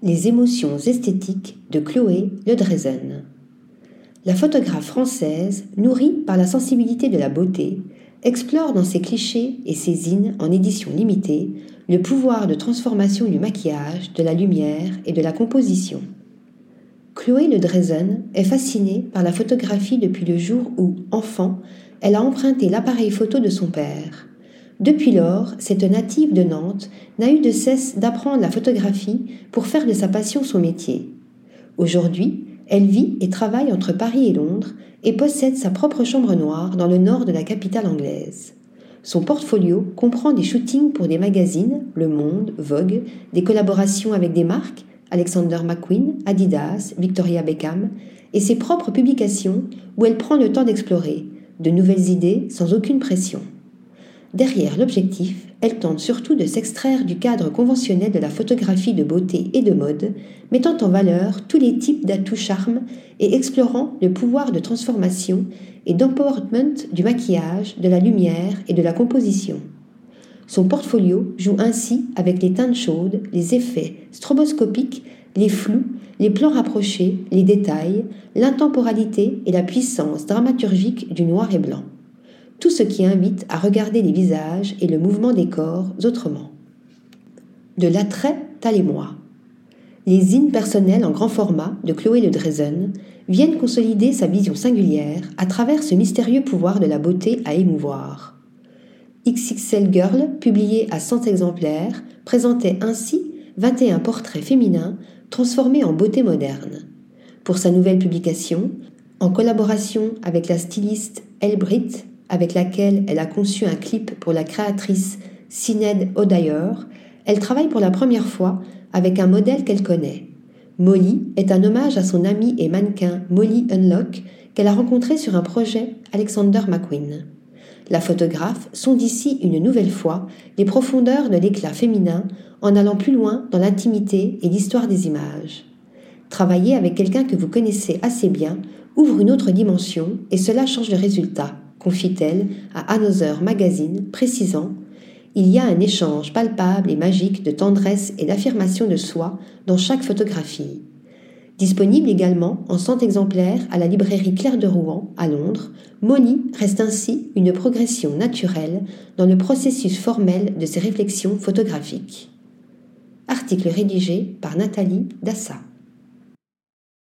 Les émotions esthétiques de Chloé Le Drezen. La photographe française, nourrie par la sensibilité de la beauté, explore dans ses clichés et ses zines en édition limitée le pouvoir de transformation du maquillage, de la lumière et de la composition. Chloé Le Drezen est fascinée par la photographie depuis le jour où, enfant, elle a emprunté l'appareil photo de son père. Depuis lors, cette native de Nantes n'a eu de cesse d'apprendre la photographie pour faire de sa passion son métier. Aujourd'hui, elle vit et travaille entre Paris et Londres et possède sa propre chambre noire dans le nord de la capitale anglaise. Son portfolio comprend des shootings pour des magazines, Le Monde, Vogue, des collaborations avec des marques, Alexander McQueen, Adidas, Victoria Beckham, et ses propres publications où elle prend le temps d'explorer, de nouvelles idées sans aucune pression. Derrière l'objectif, elle tente surtout de s'extraire du cadre conventionnel de la photographie de beauté et de mode, mettant en valeur tous les types d'atouts charme et explorant le pouvoir de transformation et d'empowerment du maquillage, de la lumière et de la composition. Son portfolio joue ainsi avec les teintes chaudes, les effets stroboscopiques, les flous, les plans rapprochés, les détails, l'intemporalité et la puissance dramaturgique du noir et blanc tout ce qui invite à regarder les visages et le mouvement des corps autrement. De l'attrait à l'émoi. Les zines personnelles en grand format de Chloé Le Drezen viennent consolider sa vision singulière à travers ce mystérieux pouvoir de la beauté à émouvoir. XXL Girl, publié à 100 exemplaires, présentait ainsi 21 portraits féminins transformés en beauté moderne. Pour sa nouvelle publication, en collaboration avec la styliste Elbrit, avec laquelle elle a conçu un clip pour la créatrice Sined O'Dyer, elle travaille pour la première fois avec un modèle qu'elle connaît. Molly est un hommage à son amie et mannequin Molly Unlock qu'elle a rencontré sur un projet Alexander McQueen. La photographe sonde ici une nouvelle fois les profondeurs de l'éclat féminin en allant plus loin dans l'intimité et l'histoire des images. Travailler avec quelqu'un que vous connaissez assez bien ouvre une autre dimension et cela change le résultat confie-t-elle à Another Magazine, précisant Il y a un échange palpable et magique de tendresse et d'affirmation de soi dans chaque photographie. Disponible également en 100 exemplaires à la librairie Claire de Rouen à Londres, Molly reste ainsi une progression naturelle dans le processus formel de ses réflexions photographiques. Article rédigé par Nathalie Dassa.